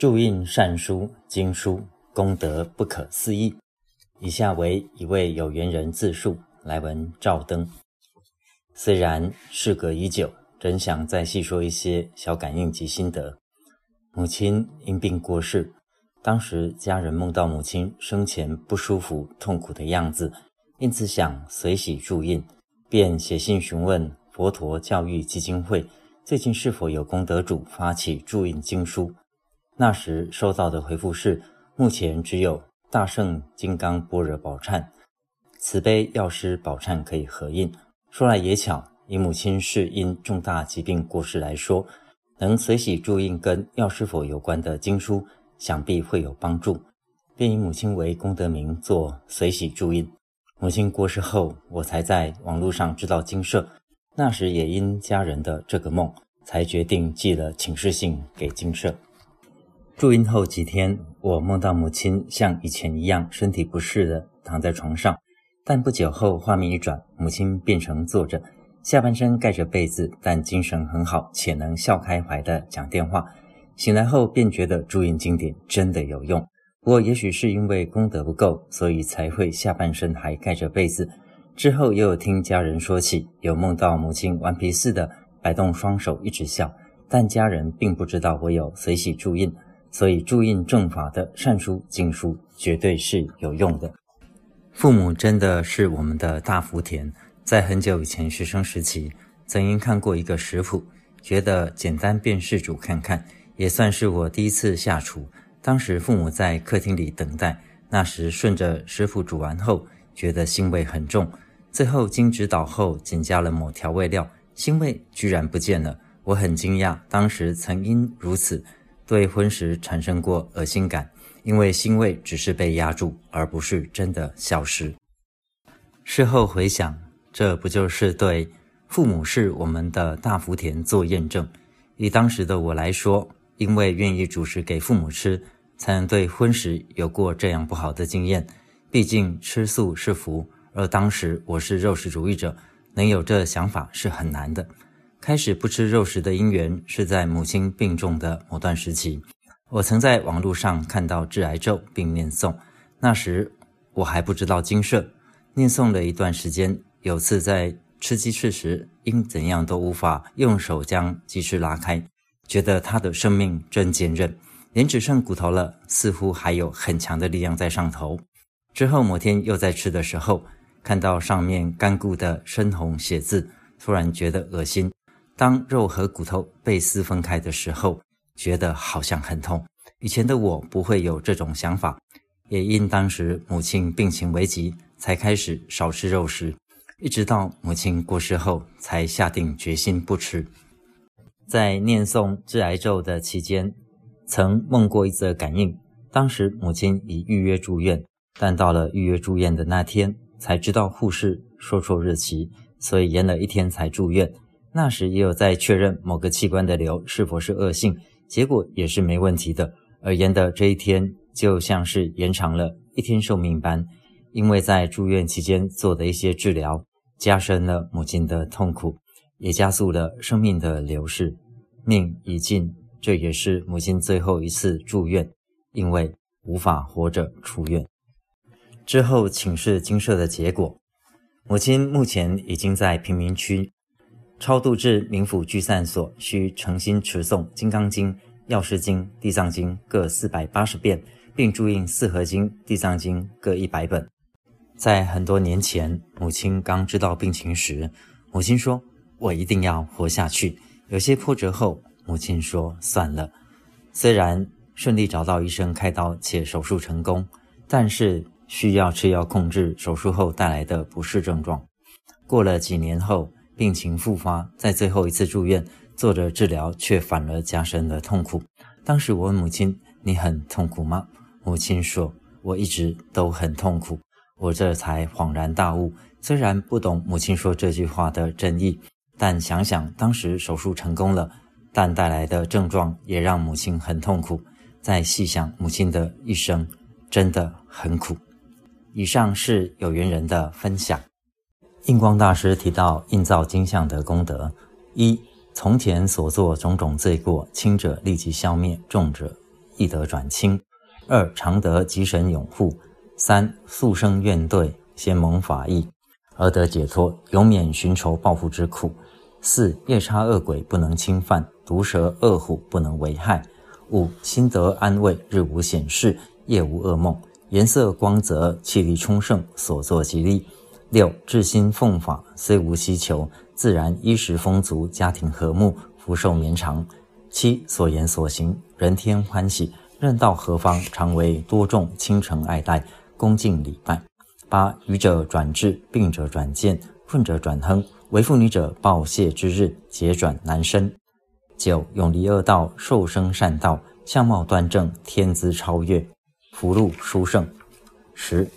注印善书、经书，功德不可思议。以下为一位有缘人自述：来文照灯。虽然事隔已久，仍想再细说一些小感应及心得。母亲因病过世，当时家人梦到母亲生前不舒服、痛苦的样子，因此想随喜注印，便写信询问佛陀教育基金会最近是否有功德主发起注印经书。那时收到的回复是：目前只有大圣金刚般若宝忏、慈悲药师宝忏可以合印。说来也巧，以母亲是因重大疾病过世来说，能随喜注印跟药师佛有关的经书，想必会有帮助，便以母亲为功德名做随喜注印。母亲过世后，我才在网络上知道经社，那时也因家人的这个梦，才决定寄了请示信给经社。住院后几天，我梦到母亲像以前一样身体不适的躺在床上，但不久后画面一转，母亲变成坐着，下半身盖着被子，但精神很好，且能笑开怀的讲电话。醒来后便觉得住院经典真的有用，不过也许是因为功德不够，所以才会下半身还盖着被子。之后又有听家人说起，有梦到母亲顽皮似的摆动双手一直笑，但家人并不知道我有随喜住印。所以，注印正法的善书经书绝对是有用的。父母真的是我们的大福田。在很久以前学生时期，曾经看过一个食谱，觉得简单便试煮看看，也算是我第一次下厨。当时父母在客厅里等待，那时顺着师傅煮完后，觉得腥味很重。最后经指导后，仅加了某调味料，腥味居然不见了。我很惊讶，当时曾因如此。对荤食产生过恶心感，因为腥味只是被压住，而不是真的消失。事后回想，这不就是对父母是我们的大福田做验证？以当时的我来说，因为愿意主食给父母吃，才能对荤食有过这样不好的经验。毕竟吃素是福，而当时我是肉食主义者，能有这想法是很难的。开始不吃肉食的因缘是在母亲病重的某段时期。我曾在网络上看到致癌咒并念诵，那时我还不知道经社，念诵了一段时间。有次在吃鸡翅时，因怎样都无法用手将鸡翅拉开，觉得它的生命真坚韧，连只剩骨头了，似乎还有很强的力量在上头。之后某天又在吃的时候，看到上面干固的深红血字，突然觉得恶心。当肉和骨头被撕分开的时候，觉得好像很痛。以前的我不会有这种想法，也因当时母亲病情危急，才开始少吃肉食，一直到母亲过世后，才下定决心不吃。在念诵治癌咒的期间，曾梦过一则感应。当时母亲已预约住院，但到了预约住院的那天，才知道护士说错日期，所以延了一天才住院。那时也有在确认某个器官的瘤是否是恶性，结果也是没问题的。而延的这一天就像是延长了一天寿命般，因为在住院期间做的一些治疗，加深了母亲的痛苦，也加速了生命的流逝。命已尽，这也是母亲最后一次住院，因为无法活着出院。之后请示经社的结果，母亲目前已经在贫民区。超度至冥府聚散所，需诚心持诵《金刚经》《药师经》《地藏经》各四百八十遍，并注印《四合经》《地藏经》各一百本。在很多年前，母亲刚知道病情时，母亲说：“我一定要活下去。”有些波折后，母亲说：“算了。”虽然顺利找到医生开刀且手术成功，但是需要吃药控制手术后带来的不适症状。过了几年后。病情复发，在最后一次住院做着治疗，却反而加深了痛苦。当时我问母亲：“你很痛苦吗？”母亲说：“我一直都很痛苦。”我这才恍然大悟。虽然不懂母亲说这句话的真意，但想想当时手术成功了，但带来的症状也让母亲很痛苦。再细想母亲的一生，真的很苦。以上是有缘人的分享。印光大师提到印造金像的功德：一、从前所作种种罪过，轻者立即消灭，重者易得转轻。二常得吉神永护。三速生怨怼，先蒙法益，而得解脱，永免寻仇报复之苦。四夜叉恶鬼不能侵犯，毒蛇恶虎不能为害。五心得安慰，日无显示，夜无噩梦。颜色光泽，气力充盛，所作吉利。六至心奉法，虽无希求，自然衣食丰足，家庭和睦，福寿绵长。七所言所行，人天欢喜，任到何方，常为多众倾城爱戴。恭敬礼拜。八愚者转智，病者转健，困者转亨，为妇女者报谢之日，节转难生。九永离恶道，受生善道，相貌端正，天资超越，福禄殊胜。十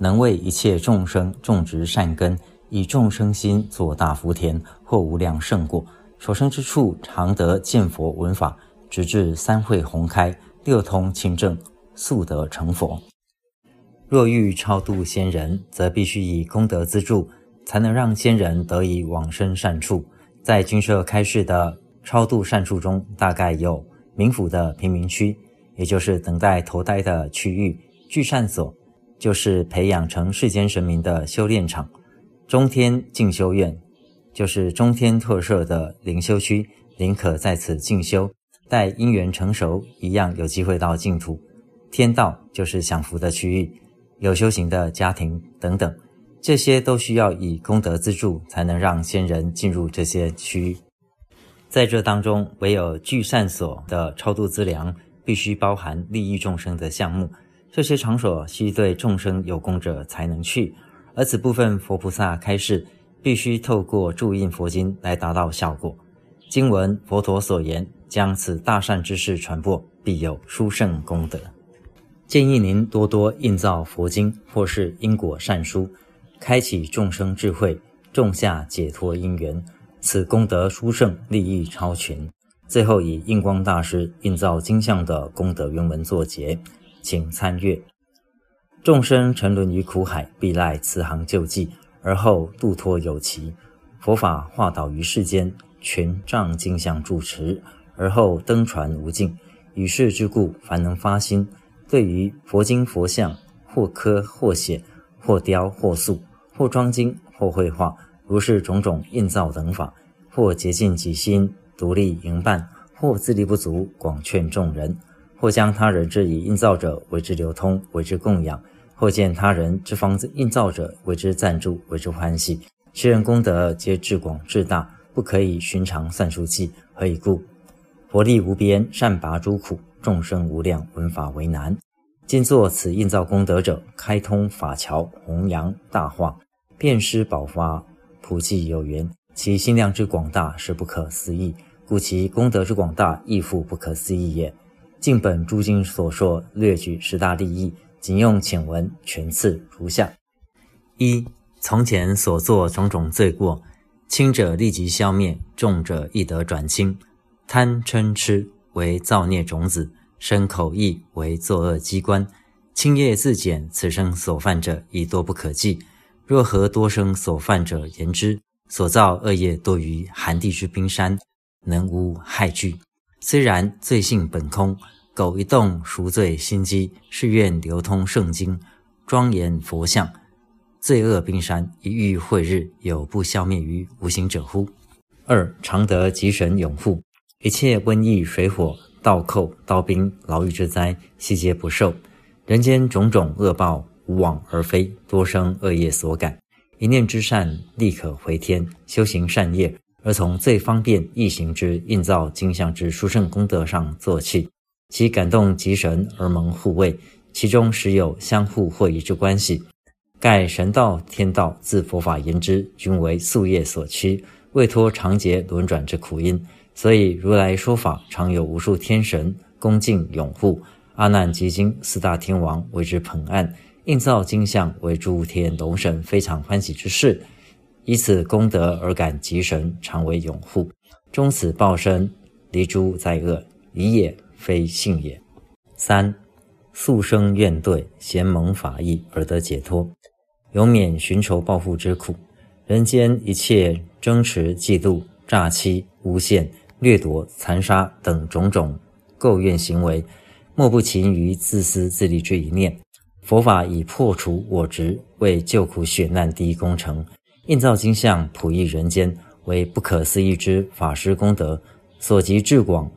能为一切众生种植善根，以众生心作大福田，获无量胜果。所生之处，常得见佛闻法，直至三会宏开，六通清正，速得成佛。若欲超度仙人，则必须以功德资助，才能让仙人得以往生善处。在军社开示的超度善处中，大概有冥府的贫民区，也就是等待投胎的区域；聚善所，就是培养成世间神明的修炼场；中天进修院，就是中天特设的灵修区，灵可在此进修，待因缘成熟，一样有机会到净土；天道就是享福的区域。有修行的家庭等等，这些都需要以功德资助，才能让仙人进入这些区域。在这当中，唯有聚善所的超度资粮，必须包含利益众生的项目。这些场所需对众生有功者才能去，而此部分佛菩萨开示，必须透过注印佛经来达到效果。经文佛陀所言，将此大善之事传播，必有殊胜功德。建议您多多印造佛经或是因果善书，开启众生智慧，种下解脱因缘，此功德殊胜，利益超群。最后以印光大师印造经像的功德原文作结，请参阅。众生沉沦于苦海，必赖此行救济，而后度脱有期。佛法化导于世间，全仗金像住持，而后登传无尽。与世之故，凡能发心。对于佛经佛像，或刻或写，或雕或塑，或装经或绘画，如是种种印造等法，或竭尽己心独立营办，或自力不足广劝众人，或将他人之以印造者为之流通，为之供养，或见他人之方印造者为之赞助，为之欢喜，其人功德皆至广至大，不可以寻常算数计。何以故？佛力无边，善拔诸苦。众生无量，闻法为难。今作此印造功德者，开通法桥，弘扬大化，遍施宝发，普济有缘。其心量之广大，是不可思议。故其功德之广大，亦复不可思议也。尽本诸经所说，略举十大利益，仅用浅文全次如下：一、从前所作种种罪过，轻者立即消灭，重者亦得转轻。贪嗔痴。为造孽种子，生口意为作恶机关，轻业自减，此生所犯者已多不可计。若何多生所犯者言之，所造恶业多于寒地之冰山，能无害惧？虽然罪性本空，苟一动赎罪心机，誓愿流通圣经，庄严佛像，罪恶冰山一遇会日，有不消灭于无形者乎？二常得吉神永护。一切瘟疫、水火、盗寇、刀兵、牢狱之灾，悉皆不受；人间种种恶报，无往而非，多生恶业所感。一念之善，立可回天。修行善业，而从最方便易行之印造金像之殊胜功德上做起，其感动极神而蒙护卫，其中实有相互会意之关系。盖神道、天道自佛法言之，均为宿业所趋，未脱长劫轮转之苦因。所以，如来说法常有无数天神恭敬拥护，阿难及经四大天王为之捧案，印造金像为诸天龙神非常欢喜之事。以此功德而感吉神常为永护，终此报身离诸灾恶，理也非信也。三速生怨怼，贤蒙法益而得解脱，永免寻仇报复之苦。人间一切争持、嫉妒、诈欺、诬陷。掠夺、残杀等种种垢怨行为，莫不勤于自私自利之一念。佛法以破除我执为救苦雪难第一工程，印造金像普益人间为不可思议之法师功德，所及至广，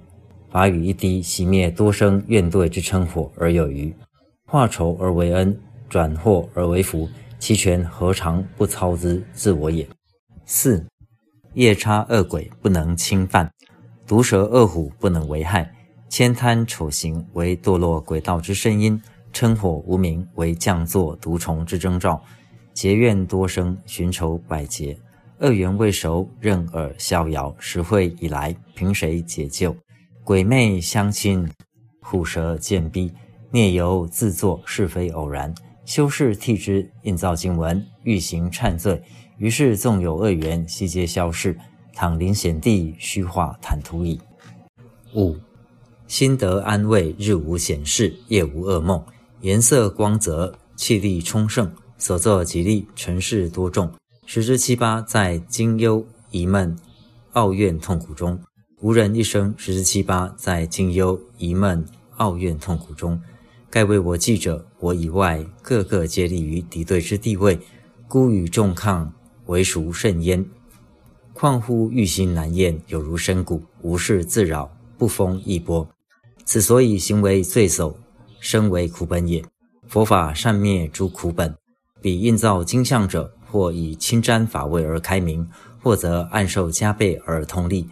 法语一滴熄灭多生怨怼之嗔火而有余，化仇而为恩，转祸而为福，其权何尝不操之自我也？四夜叉恶鬼不能侵犯，毒蛇恶虎不能为害，千贪丑行为堕落鬼道之声音。嗔火无名为降作毒虫之征兆，结怨多生，寻仇百劫，恶缘未熟，任尔逍遥。时会以来，凭谁解救？鬼魅相侵，虎蛇见逼，孽由自作，是非偶然。修士替之，印造经文，欲行忏罪。于是纵有恶缘，悉皆消逝。倘临险地，虚化坦途矣。五心得安慰，日无险事，夜无噩梦。颜色光泽，气力充盛，所作吉利，尘世多众。十之七八在惊忧疑闷、傲怨痛苦中，无人一生十之七八在惊忧疑闷、傲怨痛苦中。盖为我记者，我以外个个皆立于敌对之地位，孤与众抗，为孰甚焉？况乎欲心难厌，有如深谷，无事自扰，不风亦波。此所以行为罪首。身为苦本也，佛法善灭诸苦本。彼印造金像者，或以清沾法味而开明，或则暗受加倍而通利。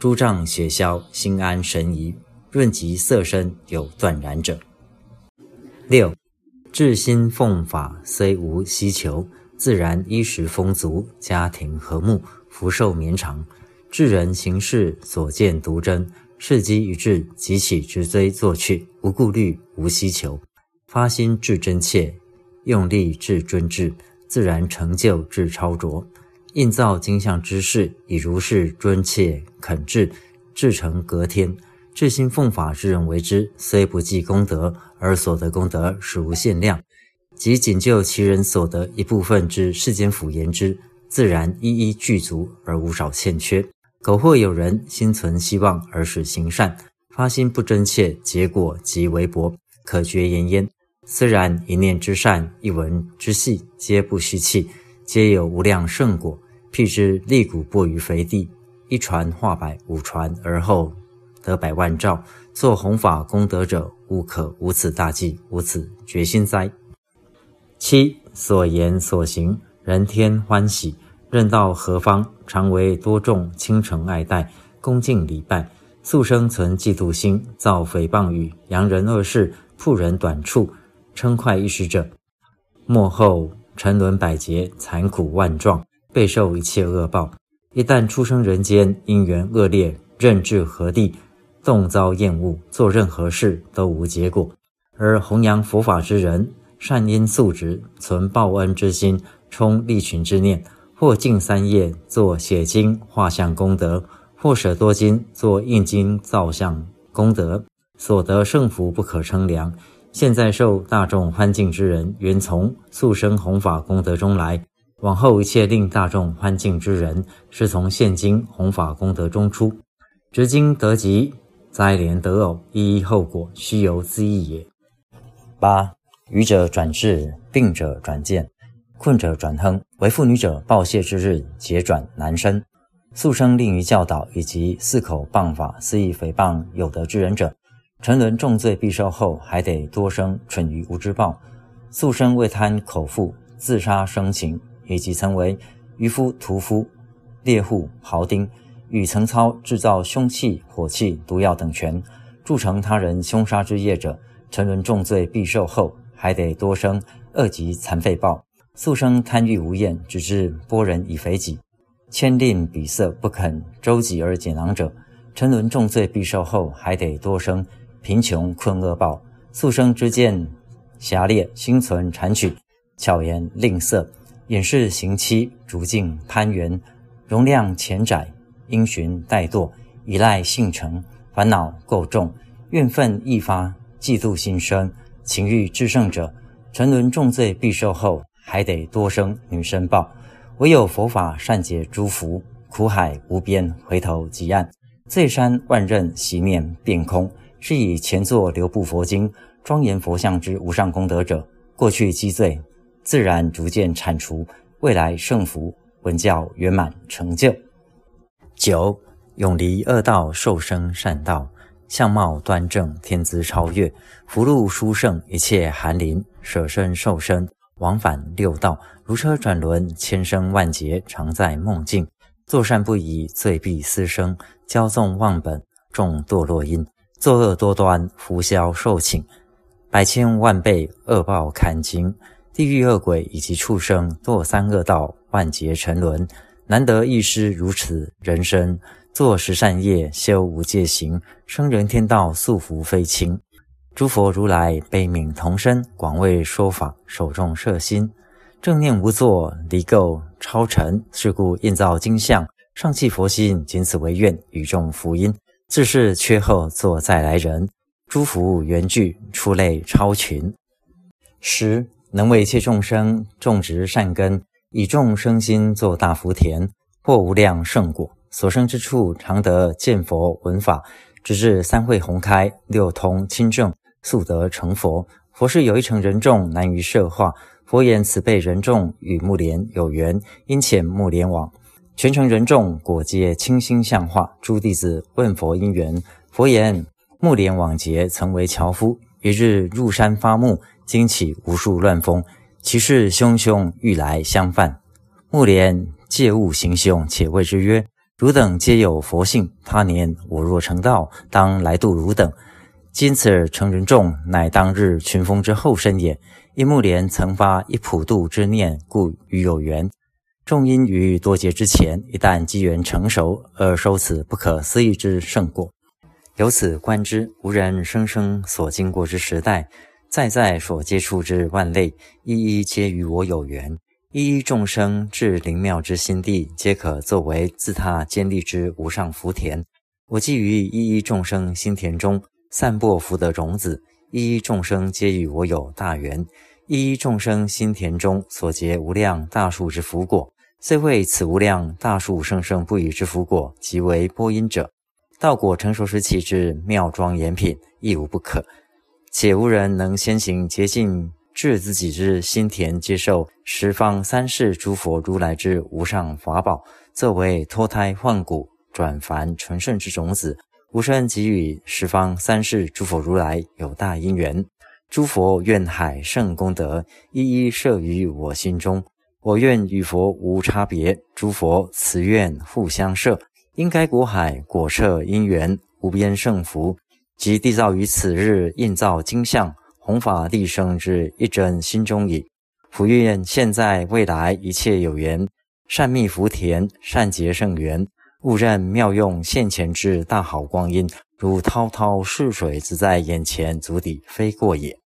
诸障雪消，心安神怡，润及色身有断然者。六至心奉法，虽无希求，自然衣食丰足，家庭和睦，福寿绵长。智人行事所见独真。事机一致，即起直追作去，无顾虑，无希求，发心至真切，用力至尊至，自然成就至超卓。印造金像之事，以如是尊切恳至，至诚隔天。至心奉法之人为之，虽不计功德，而所得功德实无限量。即仅就其人所得一部分之世间福言之，自然一一具足，而无少欠缺。苟或有人心存希望而使行善，发心不真切，结果即微薄，可绝言焉。虽然一念之善，一文之细，皆不虚气，皆有无量圣果。譬之立谷播于肥地，一传化百，五传而后得百万兆。做弘法功德者，无可无此大计，无此决心哉？七所言所行，人天欢喜。任到何方，常为多众倾城爱戴，恭敬礼拜，素生存嫉妒心，造诽谤语，扬人恶事，曝人短处，称快一时者，末后沉沦百劫，残苦万状，备受一切恶报。一旦出生人间，因缘恶劣，任至何地，动遭厌恶，做任何事都无结果。而弘扬佛法之人，善因素质，存报恩之心，充利群之念。或敬三业做写经画像功德，或舍多金做印经造像功德，所得圣福不可称量。现在受大众欢敬之人，原从速生弘法功德中来；往后一切令大众欢敬之人，是从现今弘法功德中出。执经得吉，灾连得偶，一一后果，须由自意也。八愚者转智，病者转见。困者转亨，为妇女者报谢之日，节转难生。素生令于教导，以及四口谤法，肆意诽谤有德之人者，沉沦重罪必受后，还得多生蠢于无知报。素生为贪口腹，自杀生情，以及曾为渔夫、屠夫、猎户、庖丁，与曾操制造凶器、火器、毒药等权，铸成他人凶杀之业者，沉沦重罪必受后，还得多生恶疾残废报。素生贪欲无厌，只至剥人以肥己，千令比色不肯周己而解囊者，沉沦重罪必受后，还得多生贫穷困恶报。素生之见狭劣，心存谄曲，巧言吝啬，掩饰行期，逐境攀援，容量浅窄，因循怠惰，依赖性成，烦恼垢重，怨愤易发，嫉妒心生，情欲至盛者，沉沦重罪必受后。还得多生女生报，唯有佛法善解诸福，苦海无边，回头即岸，罪山万仞，洗面变空，是以前作留步佛经庄严佛像之无上功德者，过去积罪自然逐渐铲除，未来圣福文教圆满成就。九永离恶道，受生善道，相貌端正，天资超越，福禄殊胜，一切含灵，舍身受身，往返六道，如车转轮，千生万劫，常在梦境。作善不已，罪必私生；骄纵忘本，众堕落因。作恶多端，福消受请，百千万倍恶报堪惊。地狱恶鬼以及畜生堕三恶道，万劫沉沦。难得一师如此人生，做十善业，修无戒行，生人天道，素福非轻。诸佛如来悲悯同生，广为说法，手众摄心。正念无作，离垢超尘，是故印造金像，上契佛心，仅此为愿，与众福音。自是缺后作再来人，诸福缘聚，出类超群。十能为一切众生种植善根，以众生心作大福田，获无量圣果。所生之处，常得见佛闻法，直至三会宏开，六通清正，速得成佛。佛是有一成人众，难于摄化。佛言：“此辈人众与木莲有缘，因遣木莲往。全城人众果皆清心向化。诸弟子问佛因缘，佛言：木莲往劫曾为樵夫，一日入山发木，惊起无数乱风，其势汹汹，欲来相犯。木莲借物行凶，且谓之曰：汝等皆有佛性，他年我若成道，当来度汝等。今此成人众，乃当日群峰之后生也。”因木莲曾发一普度之念，故与有缘。众因于多劫之前，一旦机缘成熟，而收此不可思议之胜果。由此观之，无人生生所经过之时代，在在所接触之万类，一一皆与我有缘。一一众生至灵妙之心地，皆可作为自他建立之无上福田。我寄于一一众生心田中散播福德种子。一一众生皆与我有大缘，一一众生心田中所结无量大树之福果，虽为此无量大树生生不与之福果，即为播音者。道果成熟时起之妙庄严品，亦无不可。且无人能先行洁净至自己之心田，接受十方三世诸佛如来之无上法宝，作为脱胎换骨、转凡纯圣之种子。吾生即与十方三世诸佛如来有大因缘，诸佛愿海圣功德一一摄于我心中，我愿与佛无差别，诸佛慈愿互相摄，因该果海果摄因缘无边圣福，即缔造于此日印造金像，弘法立生之一真心中矣。福愿现在未来一切有缘，善蜜福田，善结圣缘。勿任妙用现前之大好光阴，如滔滔逝水，只在眼前，足底非过也。